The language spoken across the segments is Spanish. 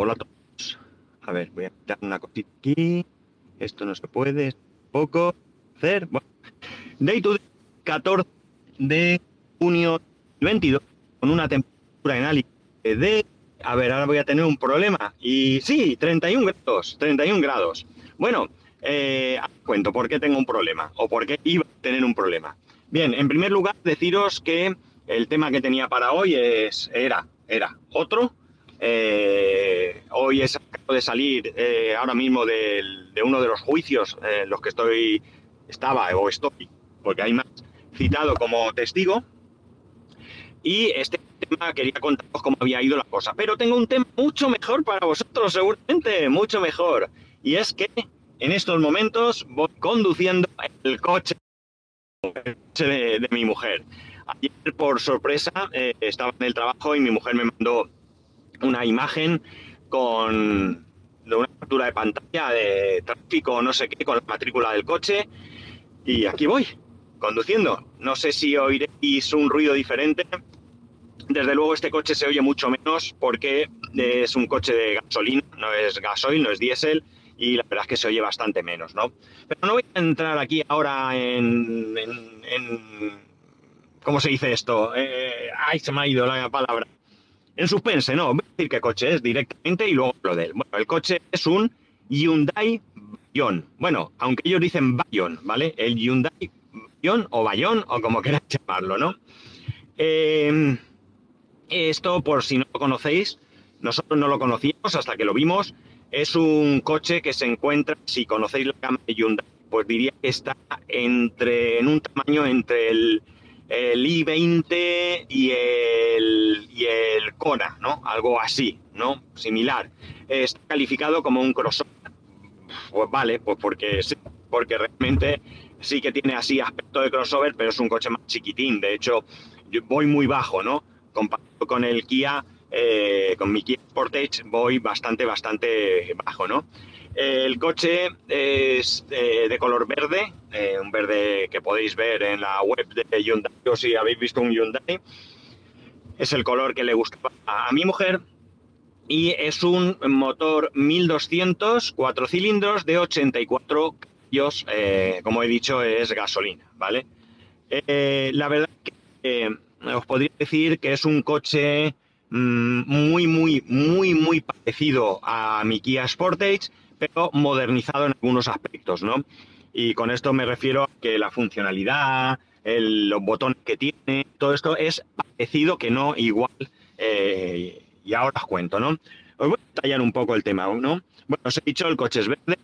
Hola a todos. A ver, voy a quitar una cosita aquí. Esto no se puede. Poco. Hacer. Bueno. Day to day 14 de junio 22 con una temperatura en Alicante de... A ver, ahora voy a tener un problema. Y sí, 31 grados. 31 grados. Bueno, eh, cuento por qué tengo un problema o por qué iba a tener un problema. Bien, en primer lugar, deciros que el tema que tenía para hoy es, era, era otro. Eh, hoy he acabo de salir eh, ahora mismo de, uno de los juicios en los que estoy, estaba o estoy, porque hay más citado como testigo. Y este tema quería contaros cómo había ido la cosa. Pero tengo un tema mucho mejor para vosotros, seguramente, mucho mejor. Y es que en estos momentos voy conduciendo el coche, de, mi mujer. Ayer, por sorpresa, eh, estaba en el trabajo y mi mujer me mandó una imagen con una captura de pantalla de tráfico, no sé qué, con la matrícula del coche. Y aquí voy, conduciendo. No sé si oiréis un ruido diferente. Desde luego este coche se oye mucho menos porque es un coche de gasolina, no es gasoil, no es diésel y la verdad es que se oye bastante menos, ¿no? Pero no voy a entrar aquí ahora en, ¿cómo se dice esto? Eh, ay, se me ha ido la palabra. En suspense, no, voy a decir qué coche es directamente y luego lo de él. Bueno, el coche es un Hyundai Bayon. Bueno, aunque ellos dicen Bayon, ¿vale? El Hyundai Bayon o Bayon o como queráis llamarlo, ¿no? Eh, esto, por si no lo conocéis, nosotros no lo conocíamos hasta que lo vimos es un coche que se encuentra, si conocéis la gama de Hyundai, pues diría que está entre, en un tamaño entre el, i20 y el, y el Kona, ¿no? Algo así, ¿no? Similar. Está calificado como un crossover. Pues vale, pues porque porque realmente sí que tiene así aspecto de crossover, pero es un coche más chiquitín. De hecho, yo voy muy bajo, ¿no? Comparado con el Kia, eh, con mi Kia Sportage voy bastante, bastante bajo, ¿no? El coche es de, color verde, eh, un verde que podéis ver en la web de Hyundai, o si habéis visto un Hyundai. Es el color que le gusta a, mi mujer y es un motor 1200, cuatro cilindros de 84 caballos, eh, como he dicho, es gasolina, ¿vale? la verdad que os podría decir que es un coche Mm, muy, muy, muy, muy parecido a mi Kia Sportage, pero modernizado en algunos aspectos, ¿no? Y con esto me refiero a que la funcionalidad, los botones que tiene, todo esto es parecido que no igual. Eh, y ahora os cuento, ¿no? Os voy a detallar un poco el tema, ¿no? Bueno, os he dicho, el coche es verde.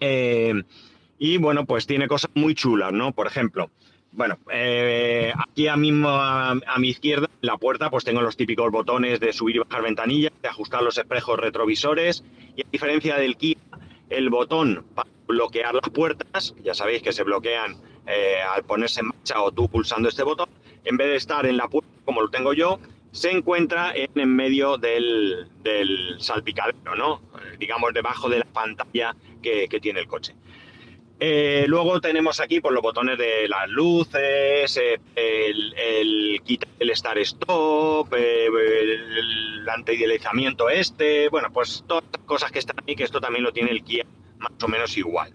Eh, y bueno, pues tiene cosas muy chulas, ¿no? Por ejemplo, bueno, eh, aquí a, mismo, a, mi izquierda, en la puerta, pues tengo los típicos botones de subir y bajar ventanillas, de ajustar los espejos retrovisores y a diferencia del Kia, el botón para bloquear las puertas, ya sabéis que se bloquean eh, al ponerse en marcha o tú pulsando este botón, en vez de estar en la puerta como lo tengo yo, se encuentra en, en medio del, salpicadero, ¿no? digamos debajo de la pantalla que tiene el coche. Eh, luego tenemos aquí por pues, los botones de las luces, eh, el, el el Star Stop, eh, el antideslizamiento este, bueno, pues todas las cosas que están ahí, que esto también lo tiene el Kia más o menos igual.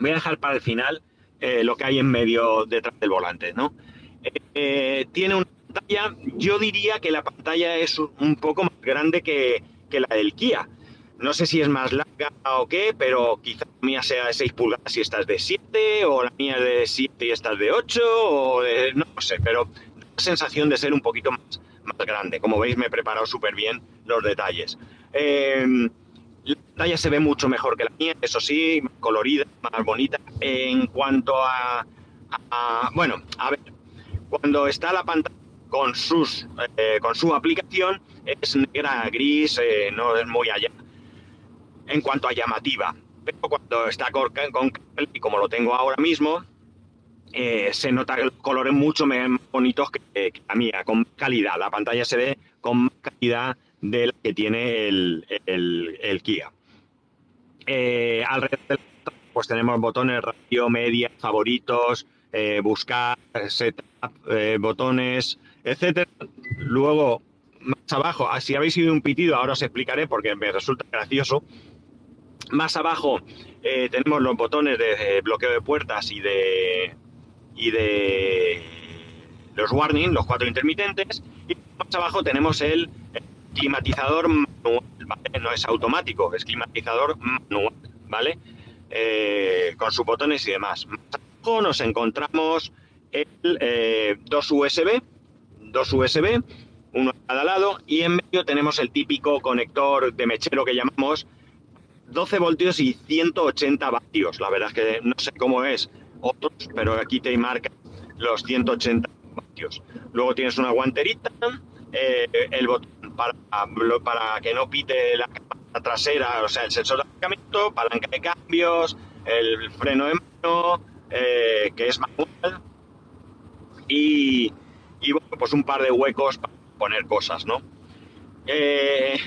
Voy a dejar para el final lo que hay en medio detrás del volante, ¿no? tiene una pantalla, yo diría que la pantalla es un poco más grande que, que la del Kia no sé si es más larga o qué, pero quizá la mía sea de 6 pulgadas y esta es de 7, o la mía de 7 y esta es de 8, o no sé, pero la sensación de ser un poquito más, grande. Como veis, me he preparado súper bien los detalles. Em, la pantalla se ve mucho mejor que la mía, eso sí, más colorida, más bonita. En cuanto a, bueno, a ver, cuando está la pantalla con, sus, eh, con su aplicación, es negra, gris, eh, no es muy allá en cuanto a llamativa. Pero cuando está con, y como lo tengo ahora mismo, eh, se nota los colores mucho más bonitos que, la mía, con calidad. La pantalla se ve con más calidad de la que tiene el, Kia. Eh, alrededor pues tenemos botones radio, media, favoritos, eh, buscar, setup, botones, etcétera. Luego, más abajo, ah, si habéis oído un pitido, ahora os explicaré porque me resulta gracioso. Más abajo eh, tenemos los botones de bloqueo de puertas y de y de los warning, los cuatro intermitentes, y más abajo tenemos el climatizador manual, No es automático, es climatizador manual, ¿vale? Eh, con sus botones y demás. Más abajo nos encontramos el, eh, dos USB, dos USB, uno a cada lado, y en medio tenemos el típico conector de mechero que llamamos 12 voltios y 180 vatios. La verdad es que no sé cómo es otros, pero aquí te marca los 180 vatios. Luego tienes una guanterita, eh, el botón para, para que no pite la trasera, o sea, el sensor de aparcamiento, palanca de cambios, el freno de mano, eh, que es manual, y, y, bueno, pues un par de huecos para poner cosas, ¿no? Eh,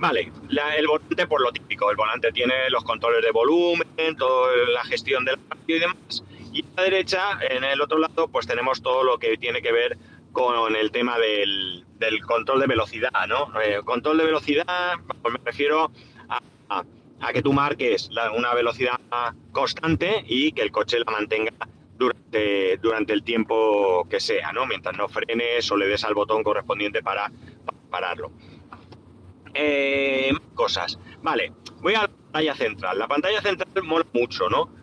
vale, el volante por lo típico, el volante tiene los controles de volumen, toda la gestión del radio y demás, y a la derecha, en el otro lado, pues tenemos todo lo que tiene que ver con el tema del, control de velocidad, ¿no? Eh, control de velocidad, me refiero a, que tú marques una velocidad constante y que el coche la mantenga durante, durante el tiempo que sea, ¿no? Mientras no frenes o le des al botón correspondiente para, pararlo. Eh, cosas. Vale, voy a la pantalla central. La pantalla central mola mucho, ¿no?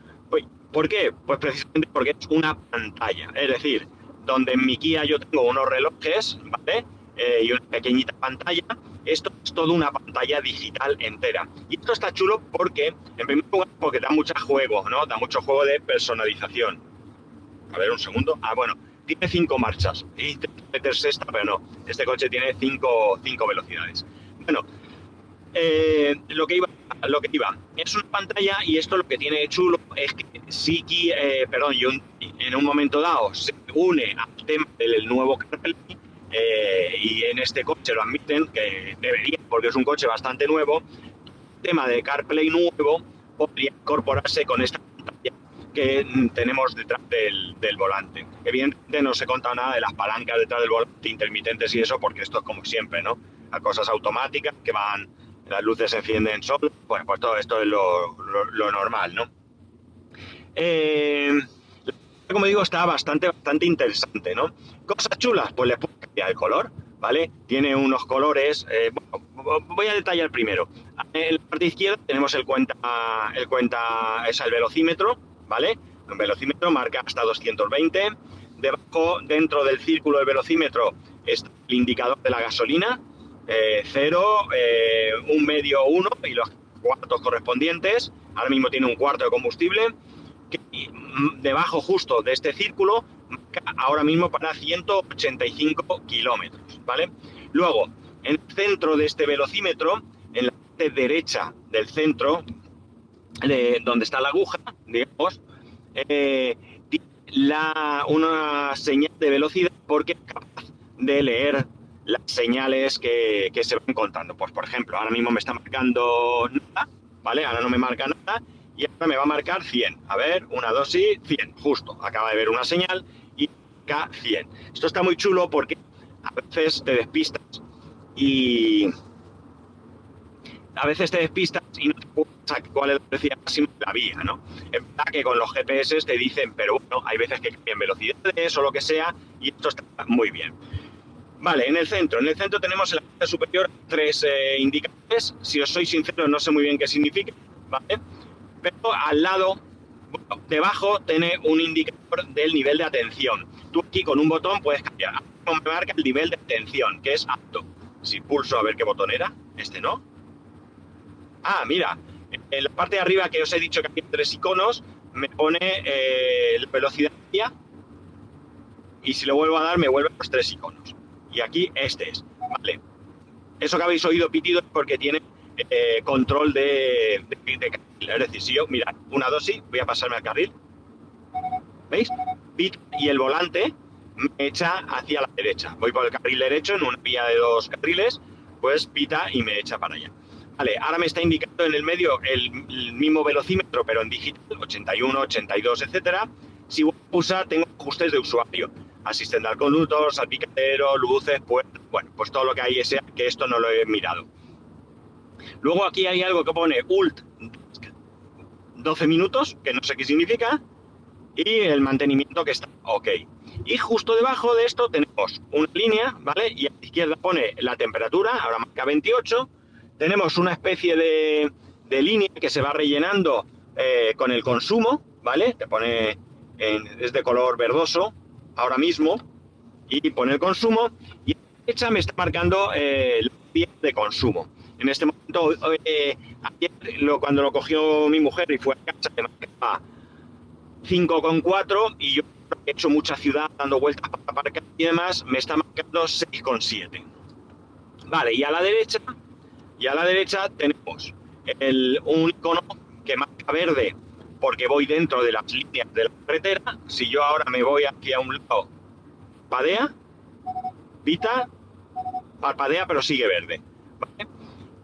¿Por qué? Pues precisamente porque es una pantalla. Es decir, donde en mi Kia yo tengo unos relojes, ¿vale? Eh, y una pequeñita pantalla. Esto es toda una pantalla digital entera. Y esto está chulo porque, en primer lugar, porque da mucho juego, ¿no? Da mucho juego de personalización. A ver, un segundo. Ah, bueno, tiene cinco marchas. Y meter sexta, pero no. Este coche tiene cinco, cinco velocidades. Bueno, eh, lo que iba lo que iba es una pantalla y esto lo que tiene chulo es que sí eh, perdón en un momento dado se une al tema del nuevo CarPlay eh, y en este coche lo admiten que debería porque es un coche bastante nuevo el tema de CarPlay nuevo podría incorporarse con esta pantalla que tenemos detrás del, del, volante. Evidentemente no se contado nada de las palancas detrás del volante, intermitentes y eso, porque esto es como siempre, ¿no? A cosas automáticas que van las luces se encienden solo, pues, pues todo esto es lo, normal, ¿no? Eh, como digo, está bastante, bastante interesante, ¿no? Cosas chulas, pues le puedo cambiar el color, ¿vale? Tiene unos colores, eh, voy a detallar primero. En la parte izquierda tenemos el cuenta, el cuenta, es el velocímetro, ¿vale? El velocímetro marca hasta 220. Debajo, dentro del círculo del velocímetro, está el indicador de la gasolina, eh, cero, eh, un medio uno y los cuartos correspondientes. Ahora mismo tiene un cuarto de combustible. Que, mm, debajo justo de este círculo, ahora mismo para 185 kilómetros, ¿vale? Luego, en el centro de este velocímetro, en la parte derecha del centro, de donde está la aguja, digamos, eh, la, una señal de velocidad porque es capaz de leer las señales que, se van encontrando. Pues, por ejemplo, ahora mismo me está marcando nada, ¿vale? Ahora no me marca nada y ahora me va a marcar 100. A ver, una dosis, 100, justo. Acaba de ver una señal y marca 100. Esto está muy chulo porque a veces te despistas y a veces te despistas y no te puedes cuál es la velocidad máxima de la vía, ¿no? Es verdad que con los GPS te dicen, pero bueno, hay veces que cambian velocidades o lo que sea y esto está muy bien. Vale, en el centro. En el centro tenemos en la parte superior tres eh, indicadores. Si os soy sincero, no sé muy bien qué significa, ¿vale? Pero al lado, debajo, tiene un indicador del nivel de atención. Tú aquí con un botón puedes cambiar. Me marca el nivel de atención, que es alto. Si pulso a ver qué botón era, este no. Ah, mira, en la parte de arriba que os he dicho que hay tres iconos, me pone eh, la velocidad y si lo vuelvo a dar me vuelve los tres iconos y aquí este es, ¿vale? Eso que habéis oído pitido es porque tiene eh, control de, de, carril. Es decir, si yo, mira, una dosis, voy a pasarme al carril, ¿veis? y el volante me echa hacia la derecha. Voy por el carril derecho en una vía de dos carriles, pues pita y me echa para allá. Vale, ahora me está indicando en el medio el, mismo velocímetro, pero en digital, 81, 82, etcétera. Si voy a pulsar, tengo ajustes de usuario asistente al conductor, salpicadero, luces, pues, bueno, pues todo lo que hay ese, que esto no lo he mirado. Luego aquí hay algo que pone ULT 12 minutos, que no sé qué significa, y el mantenimiento que está ok. Y justo debajo de esto tenemos una línea, ¿vale? Y a la izquierda pone la temperatura, ahora marca 28. Tenemos una especie de, línea que se va rellenando eh, con el consumo, ¿vale? Te pone, es de color verdoso ahora mismo, y pone el consumo, y a la derecha me está marcando eh, la de consumo. En este momento, eh, ayer cuando lo cogió mi mujer y fue a casa, me marcaba 5,4 y yo he hecho mucha ciudad dando vueltas para aparcar y demás, me está marcando 6,7. Vale, y a la derecha, y a la derecha tenemos el, un icono que marca verde porque voy dentro de las líneas de la carretera. Si yo ahora me voy aquí a un lado, padea, pita, parpadea, pero sigue verde.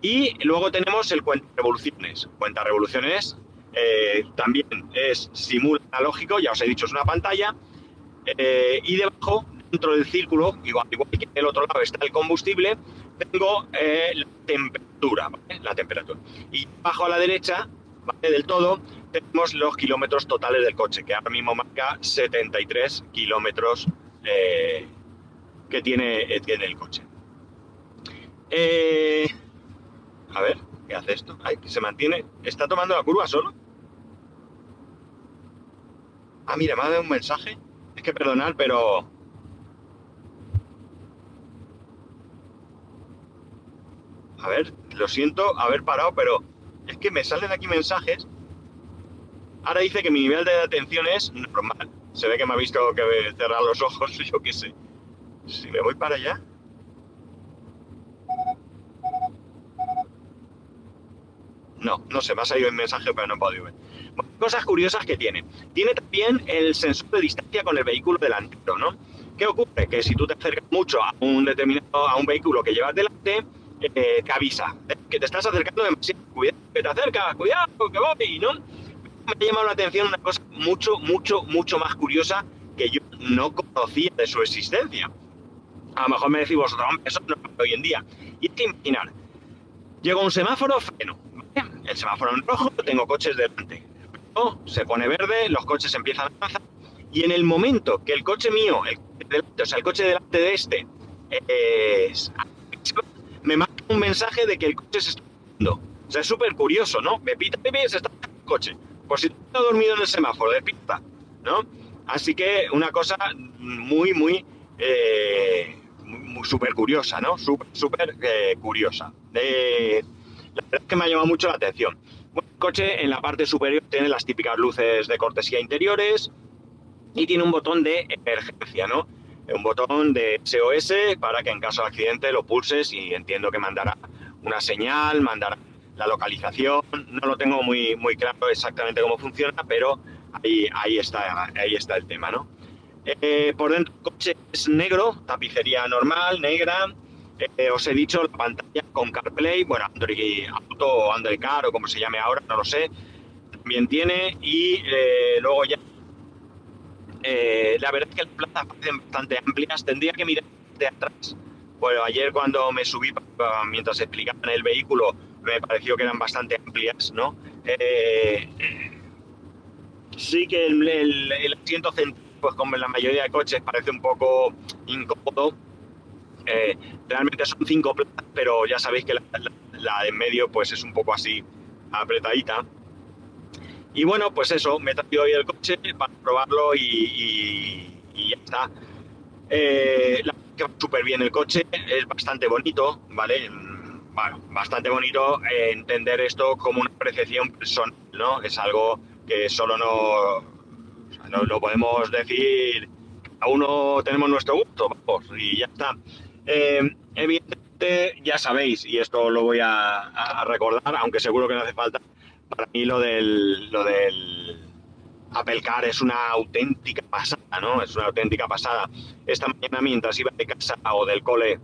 Y luego tenemos el cuenta revoluciones. Cuenta revoluciones eh, también es simula analógico, ya os he dicho, es una pantalla. Eh, y debajo, dentro del círculo, igual, igual que en el otro lado está el combustible, tengo eh, la temperatura, La temperatura. Y abajo a la derecha, Del todo, tenemos los kilómetros totales del coche, que ahora mismo marca 73 kilómetros que tiene, tiene el coche. a ver, ¿qué hace esto? se mantiene. ¿Está tomando la curva solo? Ah, mira, me ha dado un mensaje. Es que perdonar, pero... A ver, lo siento haber parado, pero es que me salen aquí mensajes. Ahora dice que mi nivel de atención es normal. Se ve que me ha visto que cerrar los ojos, yo qué sé. Si me voy para allá... No, no sé, me ha salido el mensaje, pero no he podido ver. cosas curiosas que tiene. Tiene también el sensor de distancia con el vehículo delantero, ¿no? ¿Qué ocurre? Que si tú te acercas mucho a un determinado, a un vehículo que llevas delante, eh, te avisa que te estás acercando demasiado. Cuidado, que te acercas, cuidado, que voy, ¿no? Me ha llamado la atención una cosa mucho, mucho, mucho más curiosa que yo no conocía de su existencia. A lo mejor me decís vosotros, eso no hoy en día. Y es que imaginar, llego a un semáforo, freno, el semáforo en rojo, tengo coches delante. Se pone verde, los coches empiezan a avanzar y en el momento que el coche mío, el, o sea, el coche delante de este, me manda un mensaje de que el coche se está moviendo. O sea, es súper curioso, ¿no? Me pita, y se está el coche. Por si está dormido en el semáforo, de pita, ¿no? Así que una cosa muy, muy, eh, súper curiosa, ¿no? Súper, súper eh, curiosa. Eh, la verdad es que me ha llamado mucho la atención. el coche en la parte superior tiene las típicas luces de cortesía interiores y tiene un botón de emergencia, ¿no? Un botón de SOS para que en caso de accidente lo pulses y entiendo que mandará una señal, mandará la localización. No lo tengo muy, muy claro exactamente cómo funciona, pero ahí, ahí, está, ahí está el tema, ¿no? Eh, por dentro el coche es negro, tapicería normal, negra, eh, os he dicho la pantalla con CarPlay, bueno, Android Auto Android Car o como se llame ahora, no lo sé, también tiene y eh, luego ya eh, la verdad es que las plazas parecen bastante amplias, tendría que mirar de atrás. Bueno, ayer cuando me subí mientras explicaban el vehículo me pareció que eran bastante amplias, ¿no? sí que el, el asiento central, pues como en la mayoría de coches, parece un poco incómodo, eh, realmente son cinco plazas, pero ya sabéis que la, de en medio pues es un poco así apretadita. Y bueno, pues eso, me he traído hoy el coche para probarlo y, ya está. Eh, la súper bien el coche, es bastante bonito, ¿vale? Bueno, bastante bonito entender esto como una apreciación personal, ¿no? Es algo que solo no, no lo podemos decir, a uno tenemos nuestro gusto, vamos, y ya está. Eh, evidentemente, ya sabéis, y esto lo voy a, recordar, aunque seguro que no hace falta, para mí lo del, lo del Apple Car es una auténtica pasada, ¿no? Es una auténtica pasada. Esta mañana, mientras iba de casa o del cole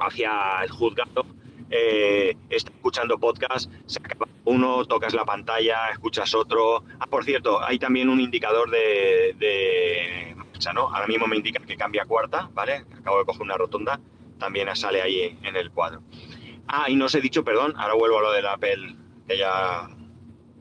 hacia el juzgado, eh, está escuchando podcast, se acaba uno, tocas la pantalla, escuchas otro. Ah, por cierto, hay también un indicador de derecha, ¿no? Ahora mismo me indica que cambia cuarta, ¿vale? Acabo de coger una rotonda, también sale ahí en el cuadro. Ah, y no os he dicho, perdón, ahora vuelvo a lo del Apple, que ya,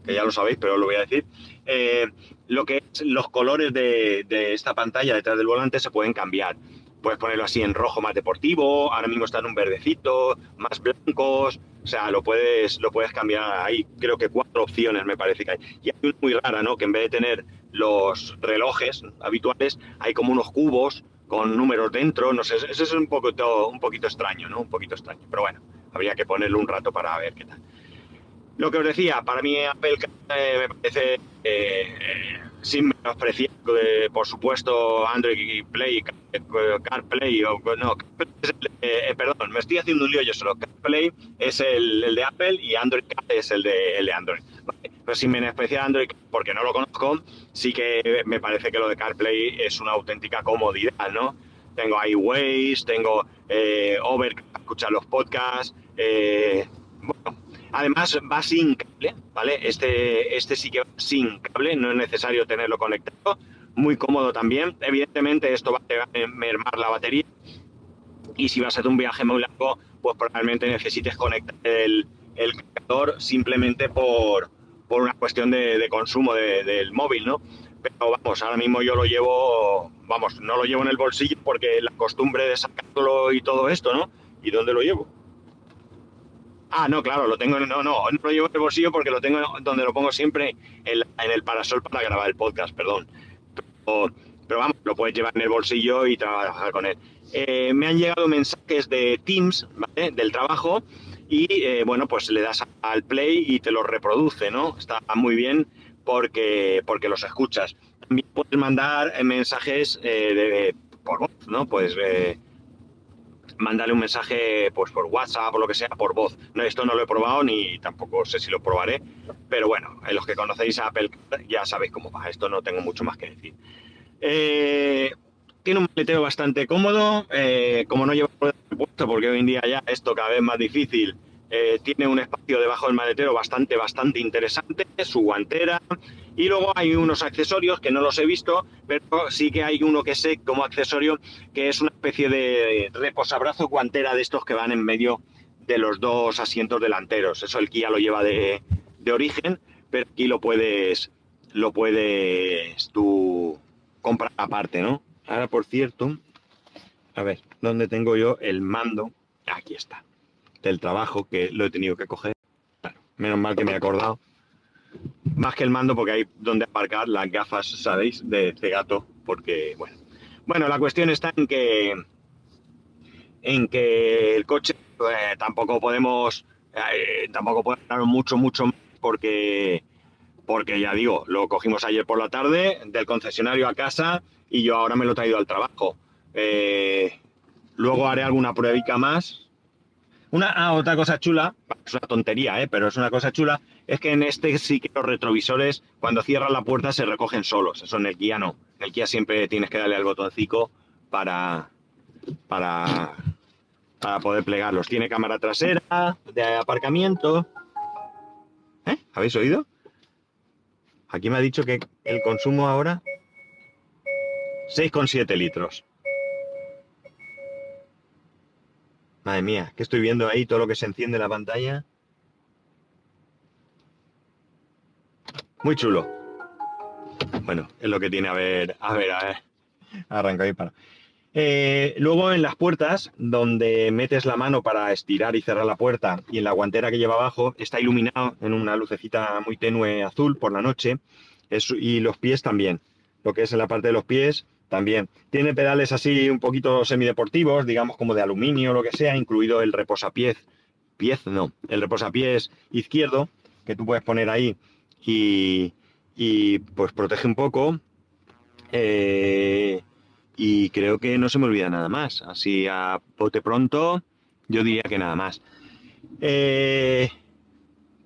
que ya lo sabéis, pero lo voy a decir. Eh, lo que es los colores de, esta pantalla detrás del volante se pueden cambiar. Puedes ponerlo así en rojo más deportivo, ahora mismo está en un verdecito, más blancos, o sea, lo puedes, lo puedes cambiar ahí. Creo que cuatro opciones me parece que hay. Y hay una muy rara, ¿no? Que en vez de tener los relojes habituales, hay como unos cubos con números dentro, no sé, eso es un poquito, un poquito extraño, ¿no? Un poquito extraño, pero bueno, habría que ponerlo un rato para ver qué tal. Lo que os decía, para mí Apple eh, me parece, eh, sin menospreciar, eh, por supuesto, Android Play, CarPlay, o no, perdón, me estoy haciendo un lío yo solo. CarPlay es el, de Apple y Android es el de, el de Android. Pero sin menospreciar Android, porque no lo conozco, sí que me parece que lo de CarPlay es una auténtica comodidad, ¿no? Tengo Waze, tengo Over para escuchar los podcasts, bueno, Además va sin cable, ¿vale? Este, este sí que va sin cable, no es necesario tenerlo conectado. Muy cómodo también. Evidentemente esto va a mermar la batería y si vas a hacer un viaje muy largo, pues probablemente necesites conectar el, el cargador simplemente por, por una cuestión de, consumo del móvil, ¿no? Pero vamos, ahora mismo yo lo llevo, vamos, no lo llevo en el bolsillo porque la costumbre de sacarlo y todo esto, ¿no? ¿Y dónde lo llevo? Ah, no, claro, lo tengo, no, no, no lo llevo en el bolsillo porque lo tengo donde lo pongo siempre en, el parasol para grabar el podcast, perdón. Pero, vamos, lo puedes llevar en el bolsillo y trabajar con él. Eh, me han llegado mensajes de Teams, ¿vale? Del trabajo y, eh, bueno, pues le das al play y te los reproduce, ¿no? Está muy bien porque, porque los escuchas. También puedes mandar mensajes eh, de, por voz, ¿no? Pues mandarle un mensaje pues por WhatsApp o lo que sea por voz. No, esto no lo he probado ni tampoco sé si lo probaré, pero bueno, en los que conocéis a Apple ya sabéis cómo va. Esto no tengo mucho más que decir. Eh, tiene un maletero bastante cómodo, eh, como no lleva puesto, porque hoy en día ya esto cada vez más difícil. Eh, tiene un espacio debajo del maletero bastante, bastante interesante, su guantera, y luego hay unos accesorios que no los he visto, pero sí que hay uno que sé como accesorio, que es una especie de reposabrazo guantera de estos que van en medio de los dos asientos delanteros. Eso el Kia lo lleva de, origen, pero aquí lo puedes, lo puedes tú comprar aparte, ¿no? Ahora, por cierto, a ver, ¿dónde tengo yo el mando? Aquí está, del trabajo que lo he tenido que coger. menos mal que me he acordado más que el mando, porque hay donde aparcar las gafas, ¿sabéis? De, gato, porque, bueno. Bueno, la cuestión está en que, en que el coche eh, tampoco podemos, eh, tampoco podemos dar mucho, mucho más, porque, porque ya digo, lo cogimos ayer por la tarde del concesionario a casa y yo ahora me lo he traído al trabajo. Eh, luego haré alguna pruebica más. Una, ah, otra cosa chula, es una tontería, pero es una cosa chula, es que en este sí que los retrovisores, cuando cierran la puerta, se recogen solos. Eso en el Kia no. En el Kia siempre tienes que darle al botoncito para, para, para poder plegarlos. Tiene cámara trasera, de aparcamiento. ¿Eh? ¿Habéis oído? Aquí me ha dicho que el consumo ahora 6,7 litros. Madre mía, que estoy viendo ahí todo lo que se enciende en la pantalla. Muy chulo. Bueno, es lo que tiene a ver, a ver, a ver. Arranca para. Eh, luego en las puertas, donde metes la mano para estirar y cerrar la puerta, y en la guantera que lleva abajo, está iluminado en una lucecita muy tenue azul por la noche, y los pies también. Lo que es en la parte de los pies también. Tiene pedales así un poquito semideportivos, digamos como de aluminio o lo que sea, incluido el reposapiés. Piez, no, el reposapiés izquierdo, que tú puedes poner ahí y, pues protege un poco. Eh, y creo que no se me olvida nada más. Así a bote pronto, yo diría que nada más. Eh,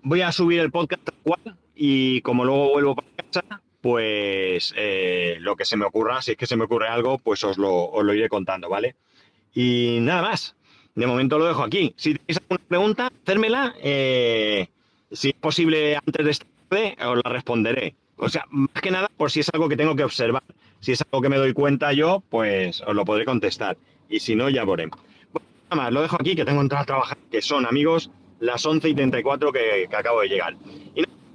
voy a subir el podcast cual y como luego vuelvo para casa, pues eh, lo que se me ocurra, si es que se me ocurre algo, pues os lo, os lo iré contando, ¿vale? Y nada más. De momento lo dejo aquí. Si tenéis alguna pregunta, hacérmela. si es posible antes de esta os la responderé. O sea, más que nada por si es algo que tengo que observar. Si es algo que me doy cuenta yo, pues os lo podré contestar. Y si no, ya veré. Bueno, nada más, lo dejo aquí, que tengo que entrar a trabajar, que son, amigos, las 11 y 34 que, que acabo de llegar.